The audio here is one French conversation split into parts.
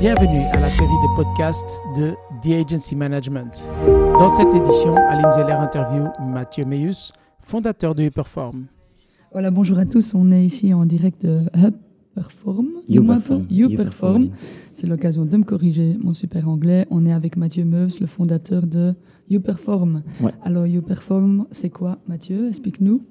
Bienvenue à la série de podcasts de The Agency Management. Dans cette édition, Aline Zeller interview Mathieu Meus, fondateur de Uperform. Voilà, bonjour à tous. On est ici en direct de Hub Perform. YouPerform. YouPerform. C'est l'occasion de me corriger mon super anglais. On est avec Mathieu Meus, le fondateur de YouPerform. Ouais. Alors, YouPerform, c'est quoi, Mathieu? Explique-nous.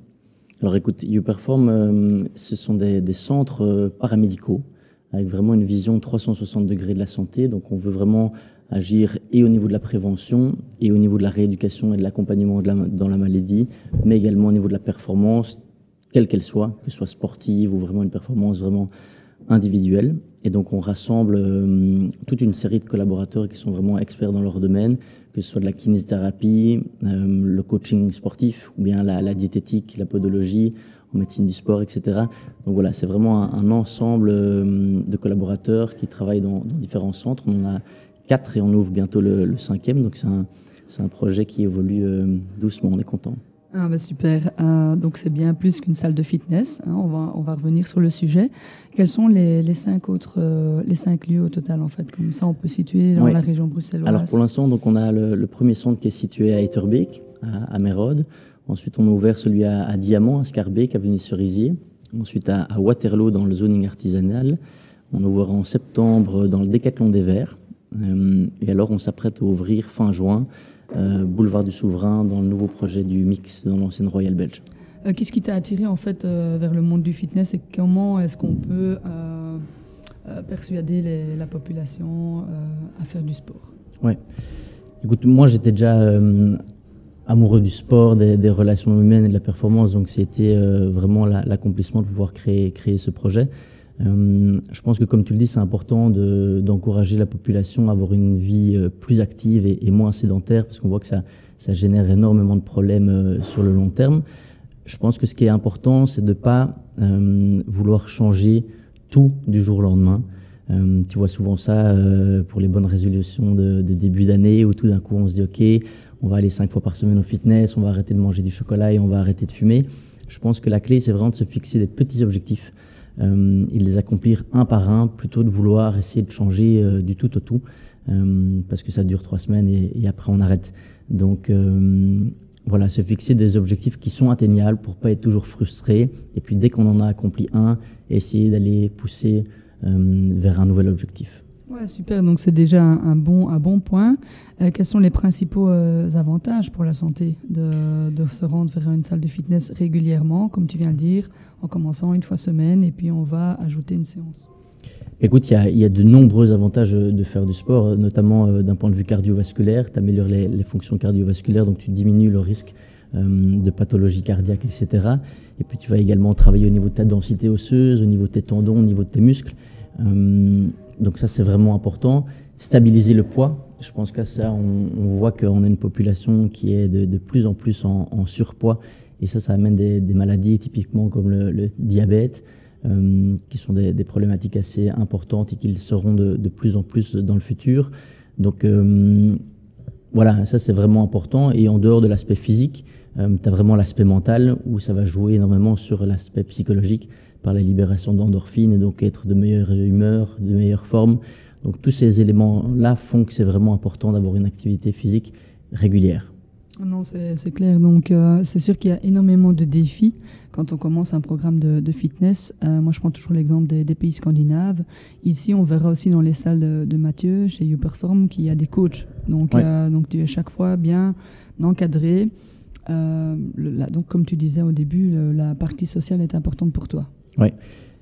Alors écoute, YouPerform, euh, ce sont des, des centres euh, paramédicaux avec vraiment une vision 360 degrés de la santé. Donc on veut vraiment agir et au niveau de la prévention et au niveau de la rééducation et de l'accompagnement dans la maladie, mais également au niveau de la performance, quelle qu'elle soit, que ce soit sportive ou vraiment une performance vraiment individuelle. Et donc on rassemble euh, toute une série de collaborateurs qui sont vraiment experts dans leur domaine, que ce soit de la kinésithérapie, euh, le coaching sportif ou bien la diététique, la podologie, en médecine du sport, etc. Donc voilà, c'est vraiment un, un ensemble euh, de collaborateurs qui travaillent dans, dans différents centres. On en a quatre et on ouvre bientôt le, le cinquième, donc c'est un, c'est un projet qui évolue euh, doucement, on est content. Ah bah super. Euh, donc c'est bien plus qu'une salle de fitness. hein. on va on va revenir sur le sujet. Quels sont les, les cinq autres euh, les cinq lieux au total en fait? Comme ça on peut situer dans Oui. la région bruxelloise. Alors pour l'instant, donc on a le, le premier centre qui est situé à Etterbeek, à, à Mérode. Ensuite, on a ouvert celui à, à Diamant, à Scarbeck, à Venise-Cerisier. Ensuite, à, à Waterloo, dans le zoning artisanal. On ouvrira en septembre dans le Décathlon des Verts. Euh, et alors, on s'apprête à ouvrir fin juin, euh, boulevard du Souverain, dans le nouveau projet du Mix, dans l'ancienne Royal Belge. Euh, Qu'est-ce qui t'a attiré en fait vers le monde du fitness et comment est-ce qu'on peut persuader les- la population à faire du sport? Ouais. Écoute, moi j'étais déjà amoureux du sport, des, relations humaines et de la performance, donc c'était euh, vraiment la- l'accomplissement de pouvoir créer, ce projet. Euh, je pense que comme tu le dis, c'est important de- d'encourager la population à avoir une vie euh, plus active et, moins sédentaire, parce qu'on voit que ça, génère énormément de problèmes sur le long terme. Je pense que ce qui est important, c'est de pas euh, vouloir changer tout du jour au lendemain. Tu vois souvent ça pour les bonnes résolutions de, de début d'année où tout d'un coup on se dit ok, on va aller cinq fois par semaine au fitness, on va arrêter de manger du chocolat et on va arrêter de fumer. Je pense que la clé c'est vraiment de se fixer des petits objectifs euh, et de les accomplir un par un plutôt de vouloir essayer de changer euh, du tout au tout euh, parce que ça dure trois semaines et, et après on arrête. Donc euh, voilà, se fixer des objectifs qui sont atteignables pour pas être toujours frustré et puis dès qu'on en a accompli un, essayer d'aller pousser euh, vers un nouvel objectif. Super. Donc c'est déjà un, bon un bon point. Euh, quels sont les principaux euh, avantages pour la santé de, se rendre vers une salle de fitness régulièrement, comme tu viens de dire, en commençant une fois semaine et puis on va ajouter une séance? Écoute, il y a, de nombreux avantages euh, de faire du sport, notamment d'un point de vue cardiovasculaire. Tu améliores les, fonctions cardiovasculaires, donc tu diminues le risque de pathologie cardiaque, etc. Et puis tu vas également travailler au niveau de ta densité osseuse, au niveau de tes tendons, au niveau de tes muscles. Euh, donc ça, c'est vraiment important. Stabiliser le poids. Je pense qu'à ça, on, voit qu'on a une population qui est de, plus en plus en, surpoids. Et ça, ça amène des, maladies typiquement comme le, diabète, euh, qui sont des, problématiques assez importantes et qui le seront de, de plus en plus dans le futur. Donc euh, voilà, ça c'est vraiment important. Et en dehors de l'aspect physique, euh, tu as vraiment l'aspect mental où ça va jouer énormément sur l'aspect psychologique par la libération d'endorphines et donc être de meilleure humeur, de meilleure forme. Donc tous ces éléments-là font que c'est vraiment important d'avoir une activité physique régulière. Non, c'est clair. Donc, euh, c'est sûr qu'il y a énormément de défis quand on commence un programme de, de fitness. Euh, moi, je prends toujours l'exemple des, des pays scandinaves. Ici, on verra aussi dans les salles de, de Mathieu, chez YouPerform, qu'il y a des coachs. Donc, Ouais. euh, donc tu es chaque fois bien encadré. Le- la- donc, comme tu disais au début, le- la partie sociale est importante pour toi.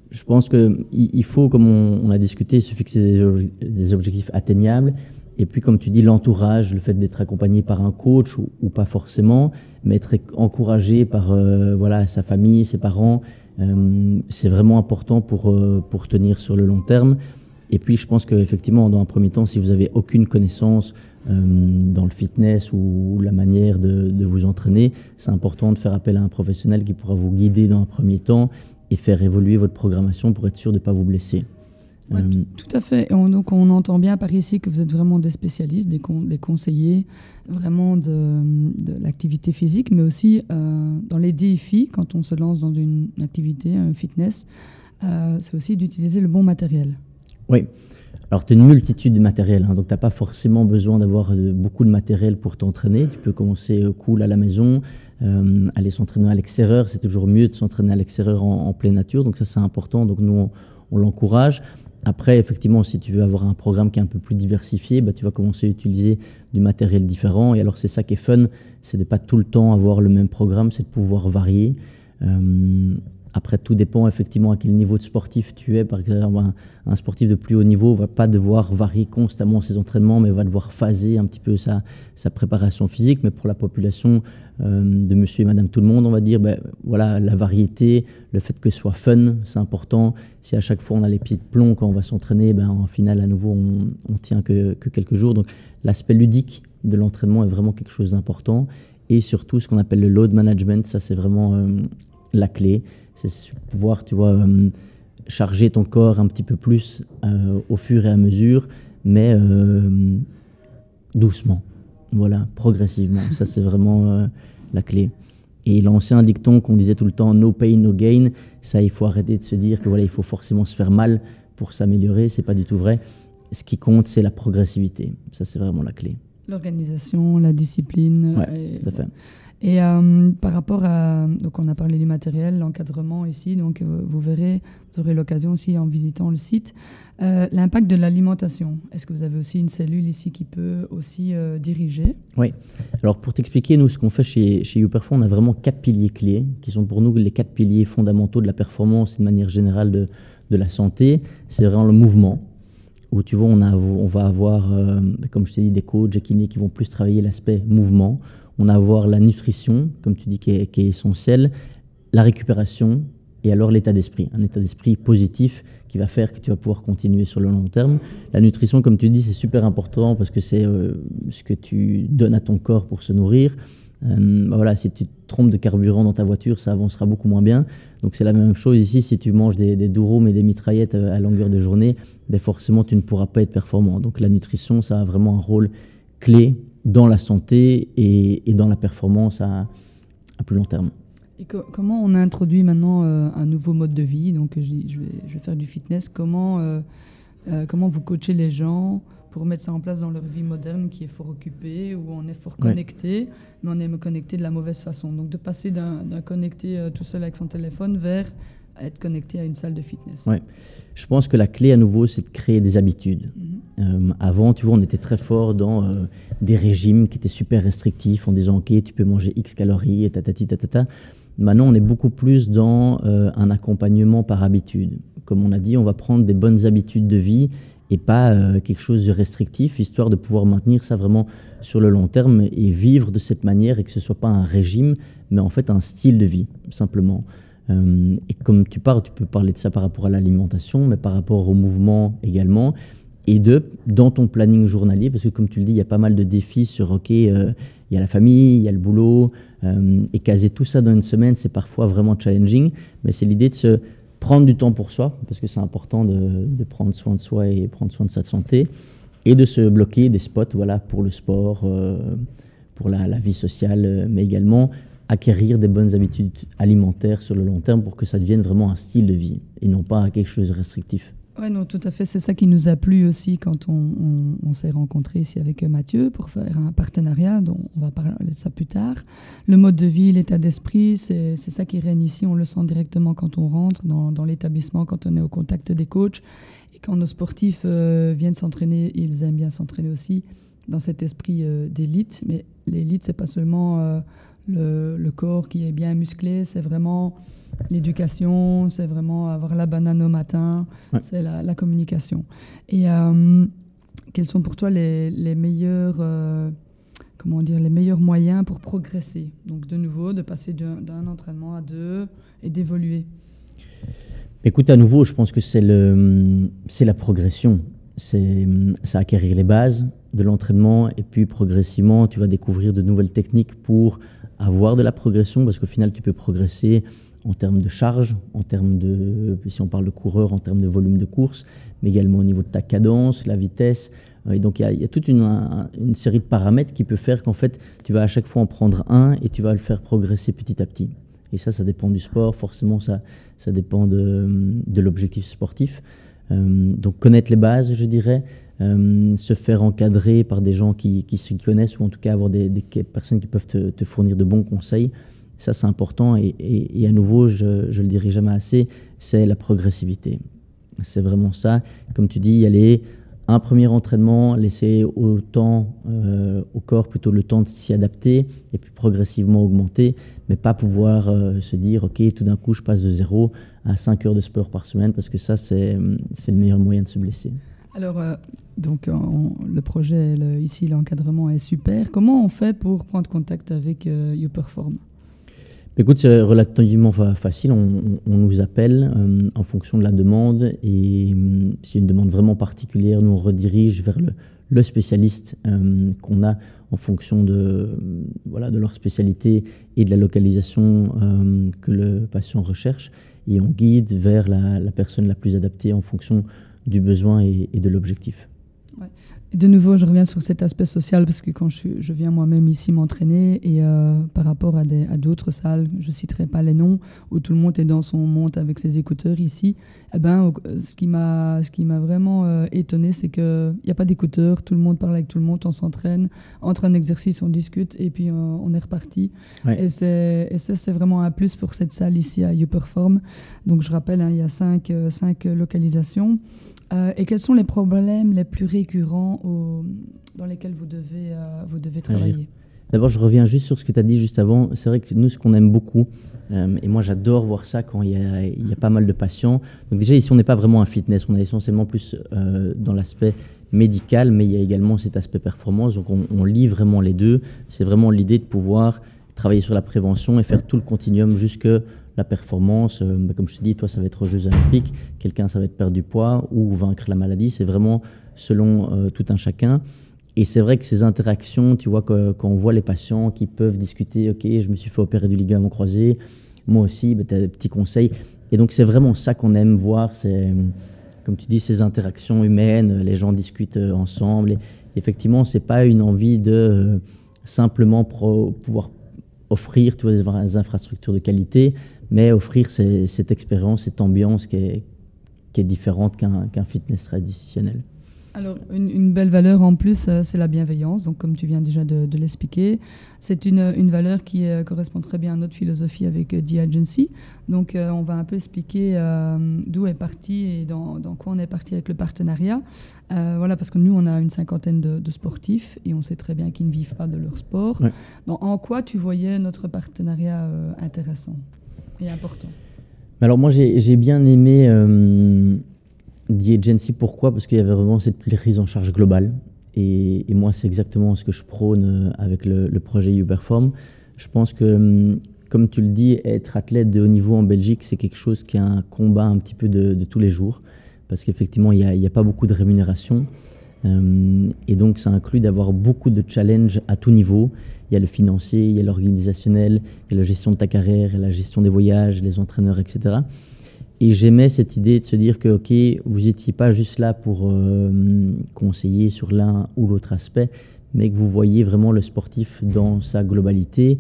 Je pense que il il faut, comme on, a discuté, se fixer des, ob- des objectifs atteignables. Et puis, comme tu dis, l'entourage, le fait d'être accompagné par un coach ou, pas forcément, mais être encouragé par euh, voilà sa famille, ses parents, euh, c'est vraiment important pour euh, pour tenir sur le long terme. Et puis, je pense qu'effectivement, dans un premier temps, si vous avez aucune connaissance dans le fitness ou la manière de vous entraîner, c'est important de faire appel à un professionnel qui pourra vous guider dans un premier temps et faire évoluer votre programmation pour être sûr de ne pas vous blesser. Ouais, Euh, Tout à fait. Et on- donc, on entend bien par ici que vous êtes vraiment des spécialistes, des, con- des conseillers, vraiment de, de l'activité physique, mais aussi euh, dans les défis, quand on se lance dans une activité, un fitness, euh, c'est aussi d'utiliser le bon matériel. Oui, alors, tu as une multitude de matériel, hein, donc tu n'as pas forcément besoin d'avoir beaucoup de matériel pour t'entraîner. Tu peux commencer cool à la maison, euh, aller s'entraîner à l'extérieur. C'est toujours mieux de s'entraîner à l'extérieur en, pleine nature, donc ça c'est important. Donc nous, on, l'encourage. Après, effectivement, si tu veux avoir un programme qui est un peu plus diversifié, bah, tu vas commencer à utiliser du matériel différent. Et alors, c'est ça qui est fun, c'est de pas tout le temps avoir le même programme, c'est de pouvoir varier. Après, tout dépend effectivement à quel niveau de sportif tu es. Par exemple, un, sportif de plus haut niveau va pas devoir varier constamment ses entraînements, mais va devoir phaser un petit peu sa, préparation physique. Mais pour la population euh, de monsieur et madame tout le monde, on va dire, ben, voilà, la variété, le fait que ce soit fun, c'est important. Si à chaque fois on a les pieds de plomb quand on va s'entraîner, ben, en finale, à nouveau, on, on tient que, que, quelques jours. Donc, l'aspect ludique de l'entraînement est vraiment quelque chose d'important. Et surtout, ce qu'on appelle le load management, ça, c'est vraiment euh, la clé c'est pouvoir, tu vois, euh, charger ton corps un petit peu plus euh, au fur et à mesure, mais euh, doucement. Voilà, progressivement. Ça, c'est vraiment la clé. Et l'ancien dicton qu'on disait tout le temps, no pain, no gain, ça, il faut arrêter de se dire que voilà, il faut forcément se faire mal pour s'améliorer. C'est pas du tout vrai. Ce qui compte, c'est la progressivité. Ça, c'est vraiment la clé. L'organisation, la discipline. Oui, tout à fait. Et euh, par rapport à. Donc, on a parlé du matériel, l'encadrement ici. Donc, euh, vous verrez, vous aurez l'occasion aussi en visitant le site. Euh, l'impact de l'alimentation. Est-ce que vous avez aussi une cellule ici qui peut aussi diriger? Oui. Alors, pour t'expliquer, nous, ce qu'on fait chez, chez YouPerform, on a vraiment quatre piliers clés qui sont pour nous les quatre piliers fondamentaux de la performance et de manière générale de, de la santé. C'est vraiment le mouvement où tu vois, on, a, on va avoir, comme je t'ai dit, des coachs et kinés qui vont plus travailler l'aspect mouvement. On a avoir la nutrition, comme tu dis, qui est, essentielle, la récupération et alors l'état d'esprit. Un état d'esprit positif qui va faire que tu vas pouvoir continuer sur le long terme. La nutrition, comme tu dis, c'est super important parce que c'est euh, ce que tu donnes à ton corps pour se nourrir. Euh, voilà, si tu te trompes de carburant dans ta voiture, ça avancera beaucoup moins bien. Donc c'est la même chose ici, si tu manges des, des et des mitraillettes à, longueur de journée, ben forcément tu ne pourras pas être performant. Donc la nutrition, ça a vraiment un rôle clé dans la santé et, dans la performance à, plus long terme. Et comment on a introduit maintenant euh, un nouveau mode de vie? Donc, je, je, vais, je vais, faire du fitness. Comment, euh, euh, comment vous coachez les gens pour mettre ça en place dans leur vie moderne qui est fort occupée, où on est fort connecté, mais on aime connecter de la mauvaise façon? Donc, de passer d'un connecté tout seul avec son téléphone vers être connecté à une salle de fitness. Ouais. Je pense que la clé à nouveau, c'est de créer des habitudes. Mhm. Euh, avant, tu vois, on était très fort dans euh, des régimes qui étaient super restrictifs en disant, OK, tu peux manger X calories et tatati tatata. Maintenant, on est beaucoup plus dans euh, un accompagnement par habitude. Comme on a dit, on va prendre des bonnes habitudes de vie et pas quelque chose de restrictif, histoire de pouvoir maintenir ça vraiment sur le long terme et vivre de cette manière et que ce soit pas un régime, mais en fait un style de vie, simplement. Euh, et comme tu parles, tu peux parler de ça par rapport à l'alimentation, mais par rapport au mouvement également. Et de, dans ton planning journalier, parce que comme tu le dis, il y a pas mal de défis sur, OK, euh, il y a la famille, il y a le boulot, euh, et caser tout ça dans une semaine, c'est parfois vraiment challenging, mais c'est l'idée de se prendre du temps pour soi, parce que c'est important de, prendre soin de soi et prendre soin de sa santé, et de se bloquer des spots voilà, pour le sport, pour la, vie sociale, mais également acquérir des bonnes habitudes alimentaires sur le long terme pour que ça devienne vraiment un style de vie et non pas quelque chose de restrictif. Oui, non, tout à fait. C'est ça qui nous a plu aussi quand on, s'est rencontré ici avec Mathieu pour faire un partenariat, dont on va parler de ça plus tard. Le mode de vie, l'état d'esprit, c'est ça qui règne ici. On le sent directement quand on rentre dans, l'établissement, quand on est au contact des coachs. Et quand nos sportifs euh, viennent s'entraîner, ils aiment bien s'entraîner aussi dans cet esprit euh, d'élite. Mais l'élite, c'est pas seulement... Euh, le, corps qui est bien musclé, c'est vraiment l'éducation, c'est vraiment avoir la banane au matin, c'est la, communication. Et euh, quels sont pour toi les, meilleurs, euh, comment dire, les meilleurs moyens pour progresser? Donc de nouveau, de passer d'un entraînement à deux et d'évoluer. Écoute, à nouveau, je pense que c'est la progression. C'est acquérir les bases de l'entraînement et puis progressivement, tu vas découvrir de nouvelles techniques pour avoir de la progression, parce qu'au final, tu peux progresser en termes de charge, en termes de, si on parle de coureur, en termes de volume de course, mais également au niveau de ta cadence, la vitesse. Euh, et donc, il y, a toute une, série de paramètres qui peut faire qu'en fait, tu vas à chaque fois en prendre un et tu vas le faire progresser petit à petit. Et ça, ça dépend du sport, forcément, ça, ça dépend de l'objectif sportif. Donc connaître les bases, je dirais, se faire encadrer par des gens qui, qui se connaissent ou en tout cas avoir des, personnes qui peuvent te, fournir de bons conseils. Ça, c'est important. Et, à nouveau, je le dirai jamais assez, c'est la progressivité. C'est vraiment ça. Comme tu dis, aller un premier entraînement, laisser au, temps, euh, au corps plutôt le temps de s'y adapter et puis progressivement augmenter, mais pas pouvoir euh, se dire, OK, tout d'un coup, je passe de 0 à 5 heures de sport par semaine, parce que ça, c'est le meilleur moyen de se blesser. Alors, euh, donc, le projet, ici, l'encadrement est super. Comment on fait pour prendre contact avec YouPerform? Écoute, c'est relativement facile. On, nous appelle euh, en fonction de la demande et euh, si une demande vraiment particulière, nous redirige vers le, spécialiste euh, qu'on a en fonction de, voilà, de leur spécialité et de la localisation que le patient recherche et on guide vers la, personne la plus adaptée en fonction du besoin et, de l'objectif. De nouveau, je reviens sur cet aspect social parce que quand je, je viens moi-même ici m'entraîner et euh, par rapport à, d'autres salles, je citerai pas les noms, où tout le monde est dans son monde avec ses écouteurs ici, eh ben, ce qui m'a, ce qui m'a vraiment euh, étonné, c'est qu'il n'y a pas d'écouteurs, tout le monde parle avec tout le monde, on s'entraîne, entre un exercice, on discute et puis euh, on est reparti. Et, c'est, et ça, c'est vraiment un plus pour cette salle ici à YouPerform. Donc je rappelle, hein, il y a cinq, cinq localisations. Euh, et quels sont les problèmes les plus récurrents dans lesquels vous devez, euh, vous devez travailler? D'abord, je reviens juste sur ce que tu as dit juste avant. C'est vrai que nous, ce qu'on aime beaucoup, euh, et moi j'adore voir ça quand il y, a, il y, a, pas mal de patients. Donc déjà, ici, on n'est pas vraiment un fitness, on est essentiellement plus dans l'aspect médical, mais il y a également cet aspect performance. Donc on, on lit vraiment les deux. C'est vraiment l'idée de pouvoir travailler sur la prévention et faire tout le continuum jusque la performance, euh, bah, comme je te dis, toi, ça va être aux Jeux Olympiques, quelqu'un, ça va être perdre du poids ou vaincre la maladie. C'est vraiment selon euh, tout un chacun. Et c'est vrai que ces interactions, tu vois, quand, on voit les patients qui peuvent discuter, OK, je me suis fait opérer du ligament croisé, moi aussi, bah, tu as des petits conseils. Et donc, c'est vraiment ça qu'on aime voir. C'est, comme tu dis, ces interactions humaines, les gens discutent euh, ensemble. Et effectivement, c'est pas une envie de simplement pouvoir offrir tu des infrastructures de qualité, mais offrir cette expérience, cette ambiance qui est, qui est différente qu'un fitness traditionnel. Alors, une, belle valeur en plus, euh, c'est la bienveillance. Donc, comme tu viens déjà de, l'expliquer, c'est une, une, valeur qui euh, correspond très bien à notre philosophie avec euh, The Agency. Donc, on va un peu expliquer d'où est parti et dans, dans, quoi on est parti avec le partenariat. voilà, parce que nous, on a une cinquantaine de, sportifs et on sait très bien qu'ils ne vivent pas de leur sport. Donc, en quoi tu voyais notre partenariat intéressant? Et important Alors, moi, j'ai bien aimé The Agency, pourquoi? Parce qu'il y avait vraiment cette prise en charge globale. Et, moi, c'est exactement ce que je prône euh, avec le, projet YouPerform. Je pense que, hum, comme tu le dis, être athlète de haut niveau en Belgique, c'est quelque chose qui est un combat un petit peu de, tous les jours. Parce qu'effectivement, il n'y a, pas beaucoup de rémunération. Hum, et donc, ça inclut d'avoir beaucoup de challenges à tout niveau. Il y a le financier, il y a l'organisationnel, il y a la gestion de ta carrière, la gestion des voyages, les entraîneurs, etc. Et j'aimais cette idée de se dire que, OK, vous n'étiez pas juste là pour euh, conseiller sur l'un ou l'autre aspect, mais que vous voyez vraiment le sportif dans sa globalité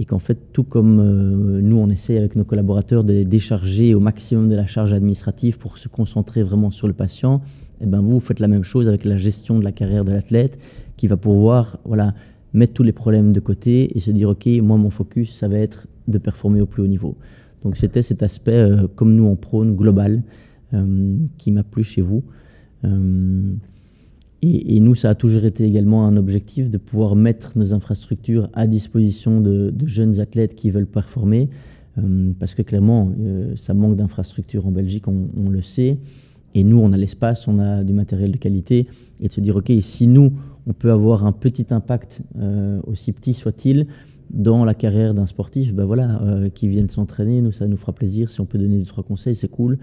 et qu'en fait, tout comme euh, nous, on essaie avec nos collaborateurs de décharger au maximum de la charge administrative pour se concentrer vraiment sur le patient, et eh ben vous, faites la même chose avec la gestion de la carrière de l'athlète qui va pouvoir voilà, mettre tous les problèmes de côté et se dire, OK, moi, mon focus, ça va être de performer au plus haut niveau. Donc c'était cet aspect, euh, comme nous on prône, global, euh, qui m'a plu chez vous. Euh, et, nous, ça a toujours été également un objectif de pouvoir mettre nos infrastructures à disposition de, jeunes athlètes qui veulent performer, parce que clairement, ça manque d'infrastructures en Belgique, on, le sait. Et nous, on a l'espace, on a du matériel de qualité, et de se dire, OK, si nous, on peut avoir un petit impact, aussi petit soit-il, dans la carrière d'un sportif, ben voilà, euh, qui viennent s'entraîner, nous, ça nous fera plaisir. Si on peut donner deux, trois conseils, c'est cool.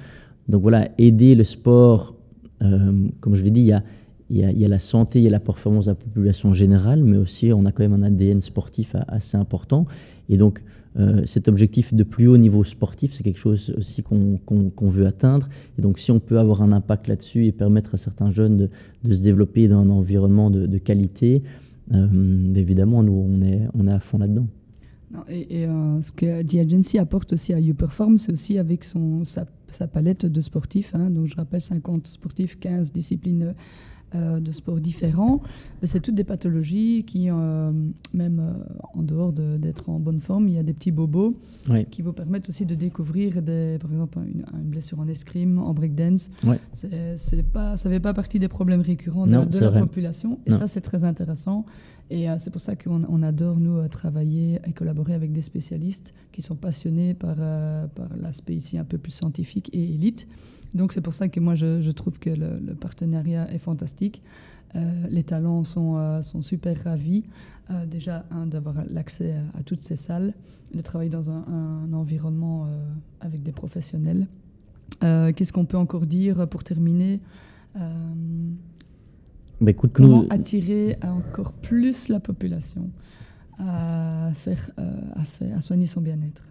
Donc voilà, aider le sport, euh, comme je l'ai dit, il y a, a, y a, la santé, il y a la performance de la population générale, mais aussi on a quand même un ADN sportif assez important. Et donc euh, cet objectif de plus haut niveau sportif, c'est quelque chose aussi qu'on veut atteindre. Et donc si on peut avoir un impact là-dessus et permettre à certains jeunes de, de, se développer dans un environnement de, qualité, euh, évidemment, nous, on est, on est à fond là-dedans. et, ce que The Agency apporte aussi à YouPerform, c'est aussi avec son, sa, palette de sportifs. Hein. donc je rappelle 50 sportifs, 15 disciplines euh, de sports différents. C'est toutes des pathologies qui, euh, même euh, en dehors d'être en bonne forme, il y a des petits bobos qui vous permettent aussi de découvrir, des, par exemple, une, blessure en escrime, en breakdance. Ouais. C'est pas, ça ne fait pas partie des problèmes récurrents de, la population. Et ça, c'est très intéressant. Et c'est pour ça qu'on adore, nous, travailler et collaborer avec des spécialistes qui sont passionnés par, par l'aspect ici un peu plus scientifique et élite. Donc c'est pour ça que moi je, trouve que le, partenariat est fantastique. Euh, les talents sont, euh, sont super ravis. Euh, déjà, d'avoir l'accès à, toutes ces salles, de travailler dans un, environnement avec des professionnels. Qu'est-ce qu'on peut encore dire pour terminer? Bah, écoute, Comment attirer encore plus la population à, faire, à, faire, à soigner son bien-être?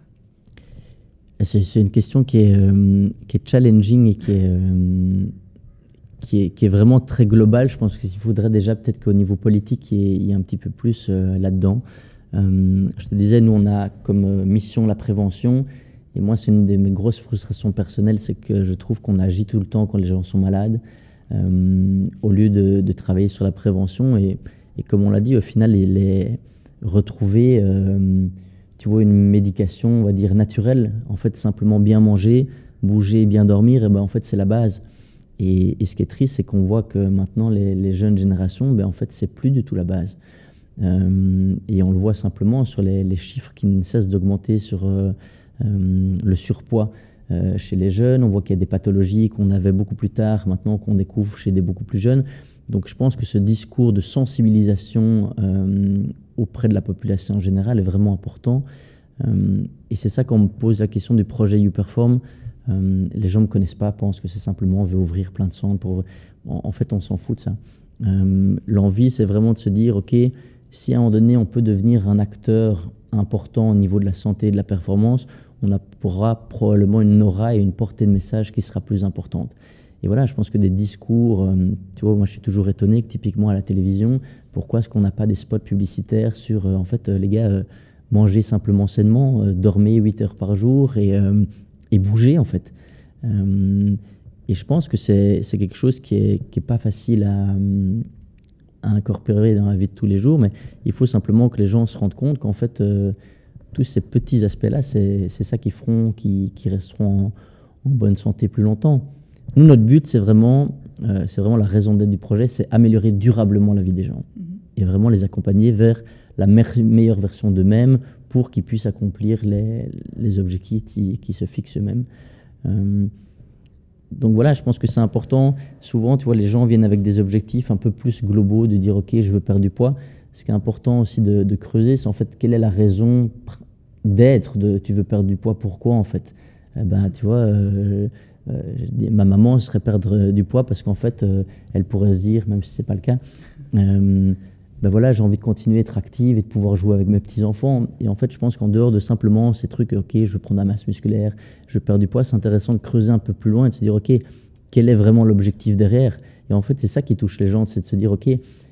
C'est une question qui est, euh, qui est challenging et qui est, euh, qui est, qui, est, vraiment très globale. Je pense qu'il faudrait déjà peut-être qu'au niveau politique, il y, ait, un petit peu plus euh, là-dedans. je te disais, nous, on a comme mission la prévention. Et moi, c'est une de mes grosses frustrations personnelles, c'est que je trouve qu'on agit tout le temps quand les gens sont malades, au lieu de, travailler sur la prévention. Et, comme on l'a dit, au final, les retrouver tu vois, une médication, on va dire, naturelle. En fait, simplement bien manger, bouger, bien dormir, et ben, en fait, c'est la base. Et, ce qui est triste, c'est qu'on voit que maintenant, les, jeunes générations, ben, en fait, c'est plus du tout la base. Euh, et on le voit simplement sur les, chiffres qui ne cessent d'augmenter sur euh, euh, le surpoids chez les jeunes. On voit qu'il y a des pathologies qu'on avait beaucoup plus tard, maintenant qu'on découvre chez des beaucoup plus jeunes. Donc je pense que ce discours de sensibilisation auprès de la population en général est vraiment important. Euh, et c'est ça quand on me pose la question du projet YouPerform. Euh, les gens ne me connaissent pas, pensent que c'est simplement on veut ouvrir plein de centres. Pour... En, fait, on s'en fout de ça. Euh, l'envie, c'est vraiment de se dire, OK, si à un moment donné, on peut devenir un acteur important au niveau de la santé et de la performance, on aura probablement une aura et une portée de message qui sera plus importante. Et voilà, je pense que des discours, tu vois, moi je suis toujours étonné que typiquement à la télévision, pourquoi est-ce qu'on n'a pas des spots publicitaires sur, euh, en fait, euh, les gars, euh, manger simplement sainement, dormir 8 heures par jour et, et bouger, en fait. et je pense que c'est quelque chose qui n'est qui est pas facile à, à, incorporer dans la vie de tous les jours, mais il faut simplement que les gens se rendent compte qu'en fait, tous ces petits aspects-là, c'est ça qui feront, qui, qui resteront en, bonne santé plus longtemps. Nous, notre but, c'est vraiment, c'est vraiment la raison d'être du projet, c'est améliorer durablement la vie des gens et vraiment les accompagner vers la meilleure version d'eux-mêmes pour qu'ils puissent accomplir les, les objectifs qui, se fixent eux-mêmes. Euh, donc voilà, je pense que c'est important. Souvent, tu vois, les gens viennent avec des objectifs un peu plus globaux, de dire, OK, je veux perdre du poids. Ce qui est important aussi de, creuser, c'est en fait quelle est la raison d'être de tu veux perdre du poids, pourquoi en fait? Eh ben, Tu vois, euh, euh, ma maman serait perdre du poids parce qu'en fait, elle pourrait se dire, même si ce n'est pas le cas, ben voilà, j'ai envie de continuer à être active et de pouvoir jouer avec mes petits-enfants. Et en fait, je pense qu'en dehors de simplement ces trucs, ok, je veux prendre la masse musculaire, je perds du poids, c'est intéressant de creuser un peu plus loin et de se dire, ok, quel est vraiment l'objectif derrière? Et en fait, c'est ça qui touche les gens, c'est de se dire, ok,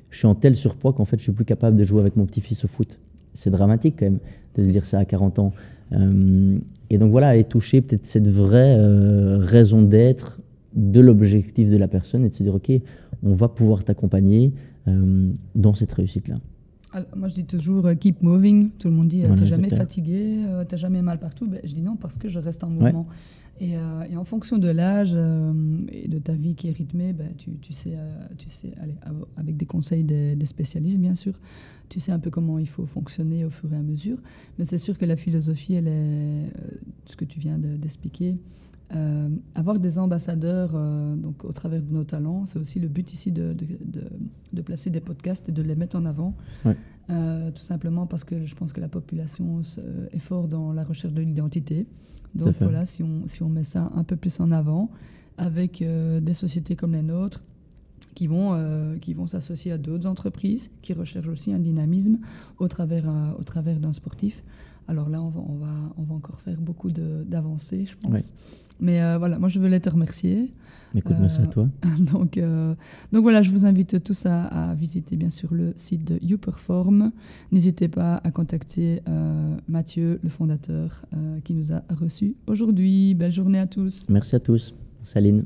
je suis en tel surpoids qu'en fait, je suis plus capable de jouer avec mon petit-fils au foot. C'est dramatique quand même de se dire ça à 40 ans. Euh, et donc voilà, aller toucher peut-être cette vraie euh, raison d'être de l'objectif de la personne et de se dire, ok, on va pouvoir t'accompagner, euh, dans cette réussite-là moi, je dis toujours euh, keep moving. Tout le monde dit, euh, tu n'es jamais fatigué, tu n'as jamais mal partout. Ben, je dis non parce que je reste en mouvement. Et, en fonction de l'âge et de ta vie qui est rythmée, ben, tu, tu, sais, tu sais allez, avec des conseils des, spécialistes, bien sûr, tu sais un peu comment il faut fonctionner au fur et à mesure. Mais c'est sûr que la philosophie, elle est ce que tu viens d'expliquer. Euh, avoir des ambassadeurs euh, donc, au travers de nos talents, c'est aussi le but ici de, de, placer des podcasts et de les mettre en avant. Euh, tout simplement parce que je pense que la population est fort dans la recherche de l'identité. Donc voilà, si on, si on met ça un peu plus en avant avec des sociétés comme les nôtres, qui vont, qui vont s'associer à d'autres entreprises qui recherchent aussi un dynamisme au travers, au travers d'un sportif. Alors là, on va, on va, on va encore faire beaucoup d'avancées, je pense. Mais euh, voilà, moi, je voulais te remercier. Écoute, merci à toi. donc, donc voilà, je vous invite tous à, visiter bien sûr le site de YouPerform. N'hésitez pas à contacter Mathieu, le fondateur, qui nous a reçus aujourd'hui. Belle journée à tous. Merci à tous. Saline.